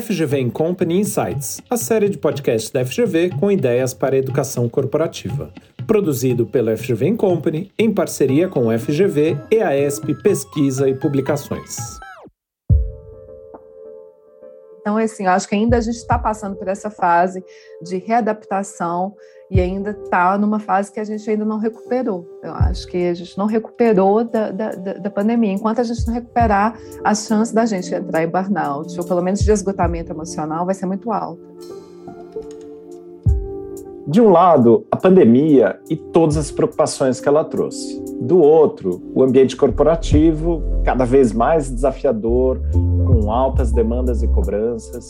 FGV Company Insights, a série de podcasts da FGV com ideias para a educação corporativa. Produzido pela FGV Company em parceria com o FGV, EASP Pesquisa e Publicações. Então, assim, eu acho que ainda a gente está passando por essa fase de readaptação e ainda está numa fase que a gente ainda não recuperou. Eu acho que a gente não recuperou da, da, da, pandemia. Enquanto a gente não recuperar, a chance da gente entrar em burnout, ou pelo menos de esgotamento emocional, vai ser muito alta. De um lado, a pandemia e todas as preocupações que ela trouxe. Do outro, o ambiente corporativo, cada vez mais desafiador, com altas demandas e cobranças.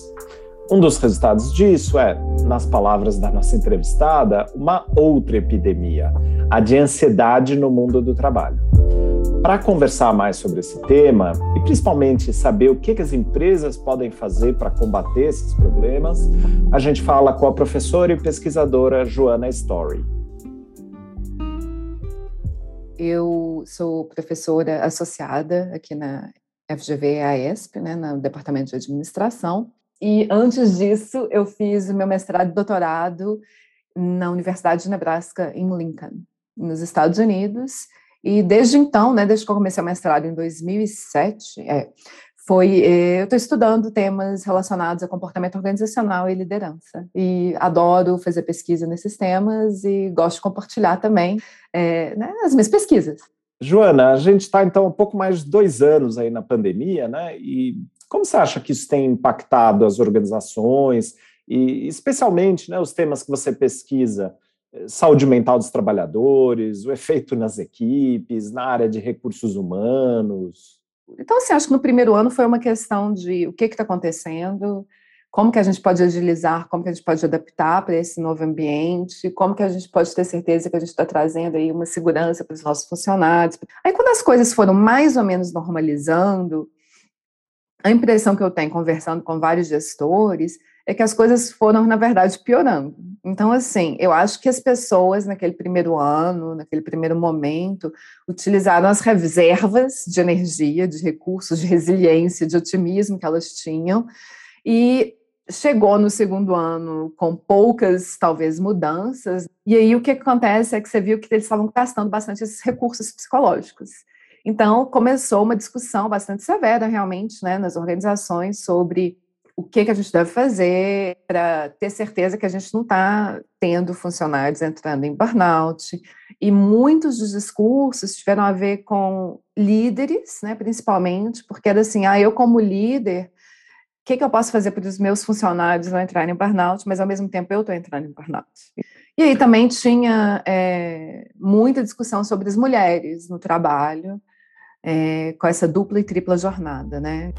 Um dos resultados disso é, nas palavras da nossa entrevistada, uma outra epidemia, a de ansiedade no mundo do trabalho. Para conversar mais sobre esse tema e principalmente saber o que, que as empresas podem fazer para combater esses problemas, a gente fala com a professora e pesquisadora Joana Story. Eu sou professora associada aqui na FGV AESP, né, no Departamento de Administração, e antes disso, eu fiz meu mestrado e doutorado na Universidade de Nebraska, em Lincoln, nos Estados Unidos. E desde então, né, desde que eu comecei o mestrado em 2007, é, foi, é, eu estou estudando temas relacionados a comportamento organizacional e liderança. E adoro fazer pesquisa nesses temas e gosto de compartilhar também é, né, as minhas pesquisas. Joana, a gente está então um pouco mais de dois anos aí na pandemia, né? E como você acha que isso tem impactado as organizações e, especialmente, né, os temas que você pesquisa? Saúde mental dos trabalhadores, o efeito nas equipes, na área de recursos humanos. Então, assim, acho que no primeiro ano foi uma questão de o que está acontecendo, como que a gente pode agilizar, como que a gente pode adaptar para esse novo ambiente, como que a gente pode ter certeza que a gente está trazendo aí uma segurança para os nossos funcionários. Aí, quando as coisas foram mais ou menos normalizando, a impressão que eu tenho conversando com vários gestores é que as coisas foram, na verdade, piorando. Então, assim, eu acho que as pessoas, naquele primeiro ano, naquele primeiro momento, utilizaram as reservas de energia, de recursos, de resiliência, de otimismo que elas tinham, e chegou no segundo ano com poucas, talvez, mudanças, e aí o que acontece é que você viu que eles estavam gastando bastante esses recursos psicológicos. Então, começou uma discussão bastante severa, realmente, né, nas organizações sobre o que, que a gente deve fazer para ter certeza que a gente não está tendo funcionários entrando em burnout. E muitos dos discursos tiveram a ver com líderes, né, principalmente, porque era assim, ah, eu como líder, o que, que eu posso fazer para os meus funcionários não entrarem em burnout, mas ao mesmo tempo eu estou entrando em burnout. E aí também tinha é, muita discussão sobre as mulheres no trabalho, é, com essa dupla e tripla jornada, né?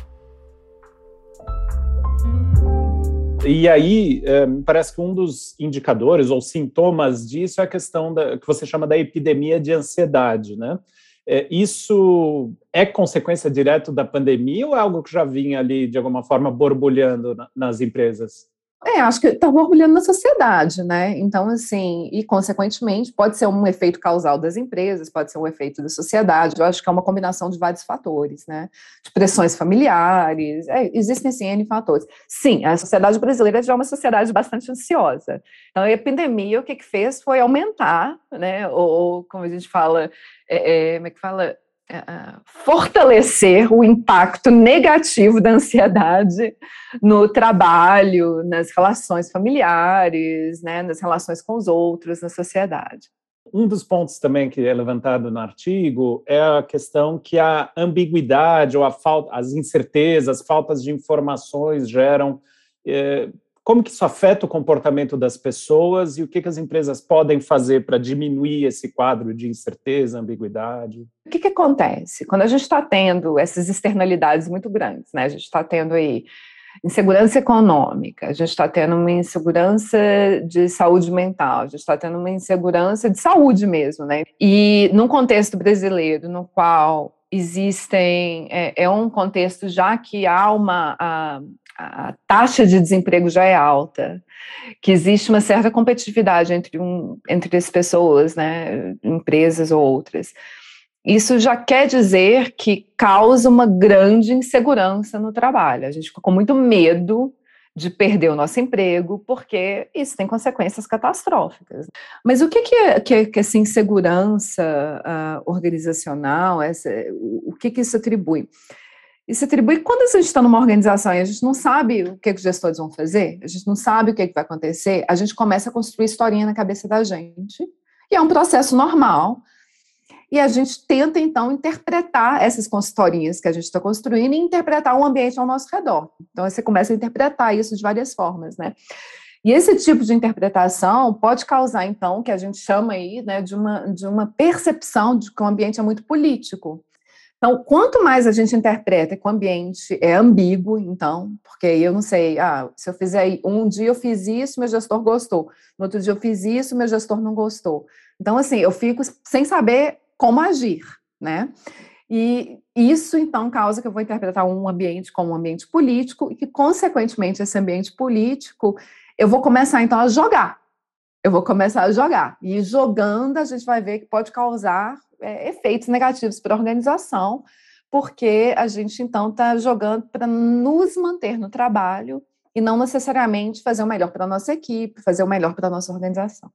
E aí, é, parece que um dos indicadores ou sintomas disso é a questão da, que você chama da epidemia de ansiedade, né? É, isso é consequência direta da pandemia ou é algo que já vinha ali, de alguma forma, borbulhando na, nas empresas? É, acho que está borbulhando na sociedade, né? Então, assim, e consequentemente, pode ser um efeito causal das empresas, pode ser um efeito da sociedade. Eu acho que é uma combinação de vários fatores, né? De pressões familiares, é, existem sim N fatores. Sim, a sociedade brasileira já é uma sociedade bastante ansiosa. Então, a epidemia, o que, que fez foi aumentar, né? Ou, como a gente fala, é, é, como é que fala? Fortalecer o impacto negativo da ansiedade no trabalho, nas relações familiares, né, nas relações com os outros, na sociedade. Um dos pontos também que é levantado no artigo é a questão que a ambiguidade ou a falta, as incertezas, faltas de informações geram é, como que isso afeta o comportamento das pessoas e o que, que as empresas podem fazer para diminuir esse quadro de incerteza, ambiguidade? O que, que acontece? Quando a gente está tendo essas externalidades muito grandes, né? A gente está tendo aí insegurança econômica, a gente está tendo uma insegurança de saúde mental, a gente está tendo uma insegurança de saúde mesmo, né? E num contexto brasileiro no qual existem, é, é um contexto já que há uma, a, a taxa de desemprego já é alta, que existe uma certa competitividade entre, um, entre as pessoas, né, empresas ou outras. isso já quer dizer que causa uma grande insegurança no trabalho. A gente fica com muito medo de perder o nosso emprego, porque isso tem consequências catastróficas. Mas o que, que, que, que essa insegurança uh, organizacional, essa, o, o que, que isso atribui? Isso atribui quando a gente está numa organização e a gente não sabe o que, que os gestores vão fazer, a gente não sabe o que, que vai acontecer, a gente começa a construir historinha na cabeça da gente, e é um processo normal, e a gente tenta, então, interpretar essas consultorias que a gente está construindo e interpretar o ambiente ao nosso redor. Então, você começa a interpretar isso de várias formas, né? E esse tipo de interpretação pode causar, então, o que a gente chama aí né, de, uma, de uma percepção de que o ambiente é muito político. Então, quanto mais a gente interpreta que o ambiente é ambíguo, então, porque eu não sei, ah, se eu fizer um dia eu fiz isso, meu gestor gostou, no outro dia eu fiz isso, meu gestor não gostou. Então, assim, eu fico sem saber como agir, né? E isso, então, causa que eu vou interpretar um ambiente como um ambiente político e que, consequentemente, esse ambiente político, eu vou começar, então, a jogar. Eu vou começar a jogar. E jogando, a gente vai ver que pode causar é, efeitos negativos para a organização, porque a gente, então, está jogando para nos manter no trabalho e não necessariamente fazer o melhor para a nossa equipe, fazer o melhor para a nossa organização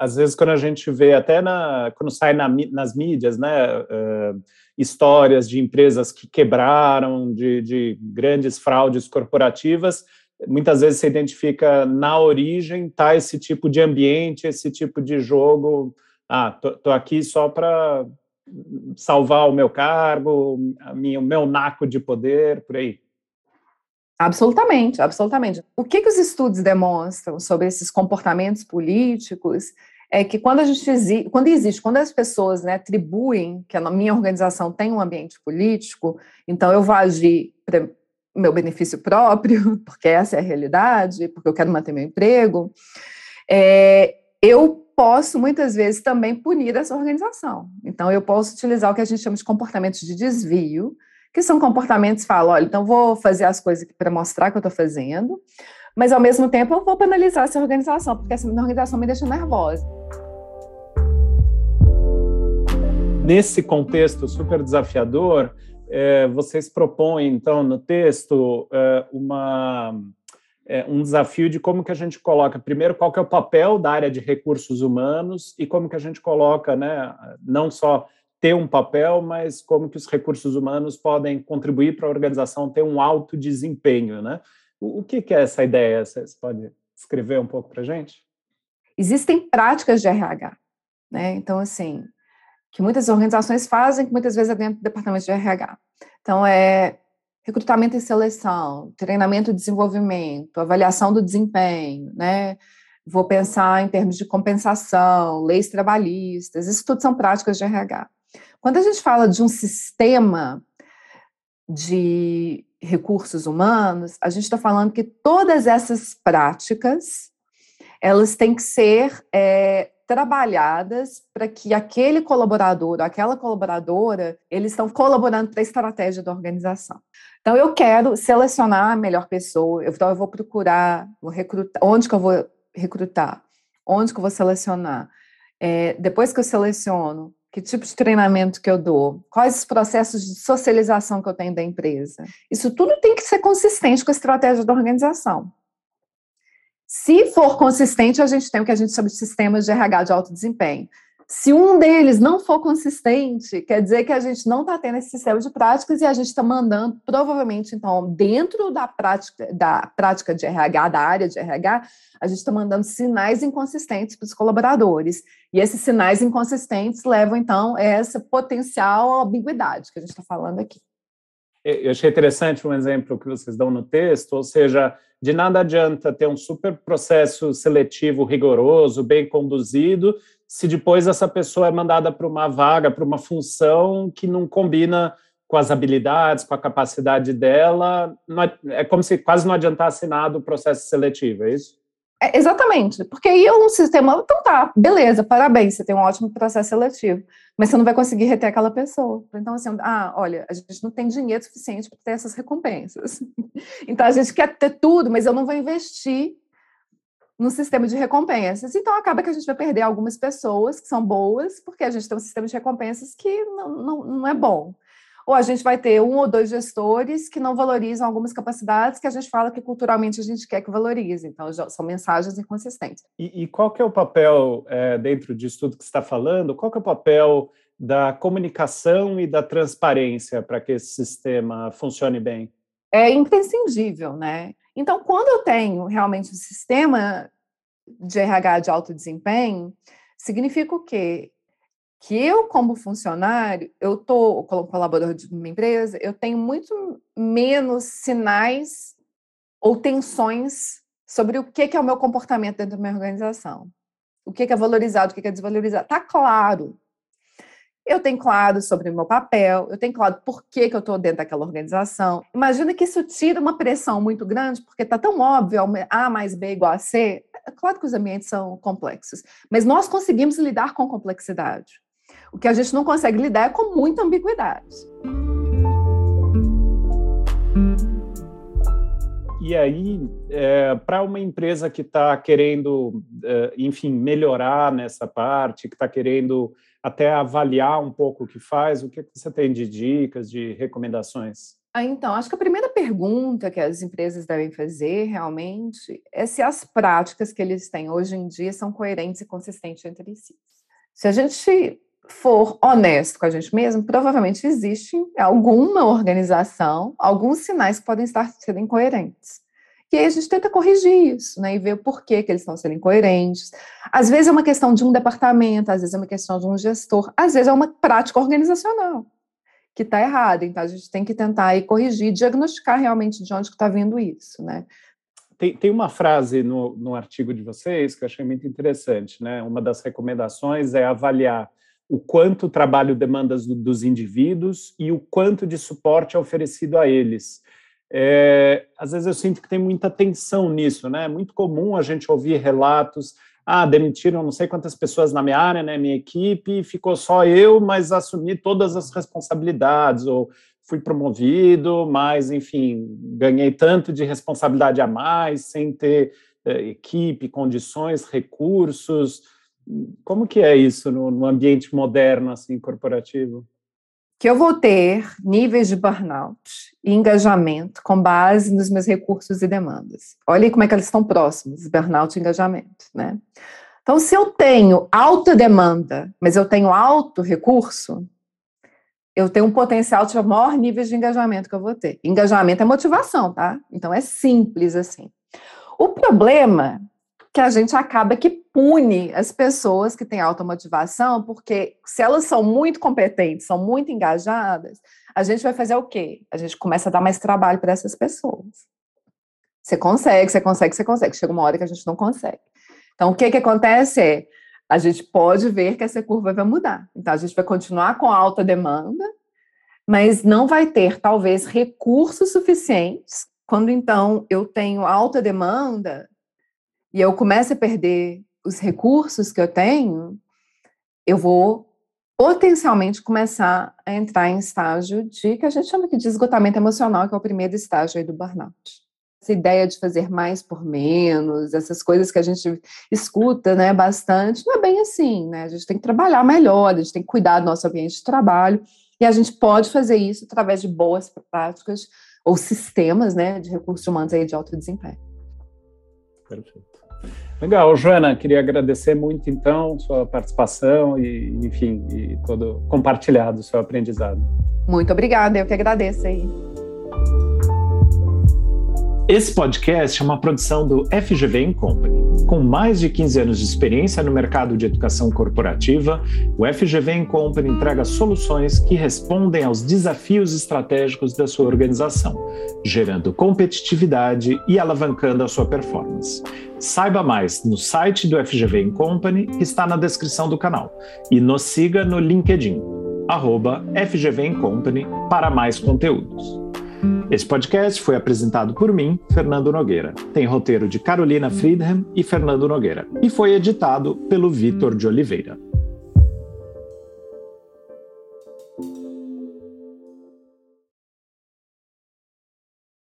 às vezes quando a gente vê até na, quando sai na, nas mídias, né, uh, histórias de empresas que quebraram, de, de, grandes fraudes corporativas, muitas vezes se identifica na origem tá esse tipo de ambiente, esse tipo de jogo. Ah, tô, tô aqui só para salvar o meu cargo, a minha, o meu naco de poder, por aí. Absolutamente, absolutamente. O que, que os estudos demonstram sobre esses comportamentos políticos é que quando a gente quando existe, quando as pessoas né, atribuem que a minha organização tem um ambiente político, então eu vou agir meu benefício próprio, porque essa é a realidade, porque eu quero manter meu emprego, é, eu posso muitas vezes também punir essa organização. Então eu posso utilizar o que a gente chama de comportamentos de desvio, que são comportamentos que falam, olha, então vou fazer as coisas para mostrar que eu estou fazendo, mas ao mesmo tempo eu vou penalizar essa organização, porque essa organização me deixa nervosa. Nesse contexto super desafiador, é, vocês propõem, então, no texto, é, uma, é, um desafio de como que a gente coloca, primeiro, qual que é o papel da área de recursos humanos e como que a gente coloca, né, não só ter um papel, mas como que os recursos humanos podem contribuir para a organização ter um alto desempenho, né? O, o que, que é essa ideia? Você pode escrever um pouco para a gente? Existem práticas de RH, né? Então, assim, que muitas organizações fazem, que muitas vezes é dentro do departamento de RH. Então, é recrutamento e seleção, treinamento e desenvolvimento, avaliação do desempenho, né? Vou pensar em termos de compensação, leis trabalhistas, isso tudo são práticas de RH. Quando a gente fala de um sistema de recursos humanos, a gente está falando que todas essas práticas elas têm que ser é, trabalhadas para que aquele colaborador, aquela colaboradora, eles estão colaborando para a estratégia da organização. Então, eu quero selecionar a melhor pessoa, então eu vou procurar, vou recrutar, onde que eu vou recrutar, onde que eu vou selecionar. É, depois que eu seleciono, que tipo de treinamento que eu dou, quais os processos de socialização que eu tenho da empresa. Isso tudo tem que ser consistente com a estratégia da organização. Se for consistente, a gente tem o que a gente chama de sistemas de RH de alto desempenho. Se um deles não for consistente, quer dizer que a gente não está tendo esse sistema de práticas e a gente está mandando, provavelmente, então, dentro da prática, da prática de RH, da área de RH, a gente está mandando sinais inconsistentes para os colaboradores. E esses sinais inconsistentes levam, então, a essa potencial ambiguidade que a gente está falando aqui. Eu achei interessante um exemplo que vocês dão no texto, ou seja, de nada adianta ter um super processo seletivo rigoroso, bem conduzido, se depois essa pessoa é mandada para uma vaga, para uma função que não combina com as habilidades, com a capacidade dela, é, é como se quase não adiantasse nada o processo seletivo, é isso? É, exatamente, porque aí é um sistema, então tá, beleza, parabéns, você tem um ótimo processo seletivo, mas você não vai conseguir reter aquela pessoa. Então, assim, ah, olha, a gente não tem dinheiro suficiente para ter essas recompensas. Então, a gente quer ter tudo, mas eu não vou investir no sistema de recompensas. Então, acaba que a gente vai perder algumas pessoas que são boas, porque a gente tem um sistema de recompensas que não, não, não é bom. Ou a gente vai ter um ou dois gestores que não valorizam algumas capacidades que a gente fala que culturalmente a gente quer que valorize. Então, são mensagens inconsistentes. E, e qual que é o papel, é, dentro disso tudo que você está falando, qual que é o papel da comunicação e da transparência para que esse sistema funcione bem? É imprescindível, né? Então, quando eu tenho realmente um sistema de RH de alto desempenho, significa o quê? Que eu, como funcionário, eu estou, como colaborador de uma empresa, eu tenho muito menos sinais ou tensões sobre o que é o meu comportamento dentro da minha organização. O que é valorizado, o que é desvalorizado. Está claro, eu tenho claro sobre o meu papel, eu tenho claro por que, que eu estou dentro daquela organização. Imagina que isso tira uma pressão muito grande, porque está tão óbvio A mais B igual a C. É claro que os ambientes são complexos, mas nós conseguimos lidar com complexidade. O que a gente não consegue lidar é com muita ambiguidade. E aí, é, para uma empresa que está querendo, é, enfim, melhorar nessa parte, que está querendo até avaliar um pouco o que faz, o que você tem de dicas, de recomendações? Ah, então, acho que a primeira pergunta que as empresas devem fazer realmente é se as práticas que eles têm hoje em dia são coerentes e consistentes entre si. Se a gente for honesto com a gente mesmo, provavelmente existe alguma organização, alguns sinais que podem estar sendo incoerentes. E aí a gente tenta corrigir isso, né? E ver o porquê que eles estão sendo incoerentes. Às vezes é uma questão de um departamento, às vezes é uma questão de um gestor, às vezes é uma prática organizacional que está errada. Então a gente tem que tentar aí corrigir, diagnosticar realmente de onde está vindo isso, né? Tem, tem uma frase no, no artigo de vocês que eu achei muito interessante, né? Uma das recomendações é avaliar o quanto o trabalho demanda dos indivíduos e o quanto de suporte é oferecido a eles. É, às vezes eu sinto que tem muita tensão nisso, né? É muito comum a gente ouvir relatos, ah, demitiram não sei quantas pessoas na minha área, né, minha equipe, ficou só eu, mas assumi todas as responsabilidades, ou fui promovido, mas, enfim, ganhei tanto de responsabilidade a mais, sem ter é, equipe, condições, recursos. Como que é isso no, no ambiente moderno, assim, corporativo? que eu vou ter níveis de burnout e engajamento com base nos meus recursos e demandas. Olha como é que eles estão próximos, burnout e engajamento, né? Então, se eu tenho alta demanda, mas eu tenho alto recurso, eu tenho um potencial de maior nível de engajamento que eu vou ter. Engajamento é motivação, tá? Então é simples assim. O problema que a gente acaba que pune as pessoas que têm alta motivação, porque se elas são muito competentes, são muito engajadas, a gente vai fazer o quê? A gente começa a dar mais trabalho para essas pessoas. Você consegue, você consegue, você consegue. Chega uma hora que a gente não consegue. Então, o que, que acontece é, a gente pode ver que essa curva vai mudar. Então, a gente vai continuar com alta demanda, mas não vai ter, talvez, recursos suficientes. Quando, então, eu tenho alta demanda, e eu começo a perder os recursos que eu tenho, eu vou potencialmente começar a entrar em estágio de que a gente chama de esgotamento emocional, que é o primeiro estágio aí do burnout. Essa ideia de fazer mais por menos, essas coisas que a gente escuta, né, bastante, não é bem assim, né? A gente tem que trabalhar melhor, a gente tem que cuidar do nosso ambiente de trabalho, e a gente pode fazer isso através de boas práticas ou sistemas, né, de recursos humanos aí de alto desempenho. Perfeito. Legal, Joana, queria agradecer muito então sua participação e, enfim, e todo compartilhado o seu aprendizado. Muito obrigada, eu que agradeço aí. Esse podcast é uma produção do FGV Company. Com mais de 15 anos de experiência no mercado de educação corporativa, o FGV Company entrega soluções que respondem aos desafios estratégicos da sua organização, gerando competitividade e alavancando a sua performance. Saiba mais no site do FGV Company, que está na descrição do canal, e nos siga no LinkedIn, arroba FGV Company, para mais conteúdos. Esse podcast foi apresentado por mim, Fernando Nogueira. Tem roteiro de Carolina Friedman e Fernando Nogueira. E foi editado pelo Vitor de Oliveira.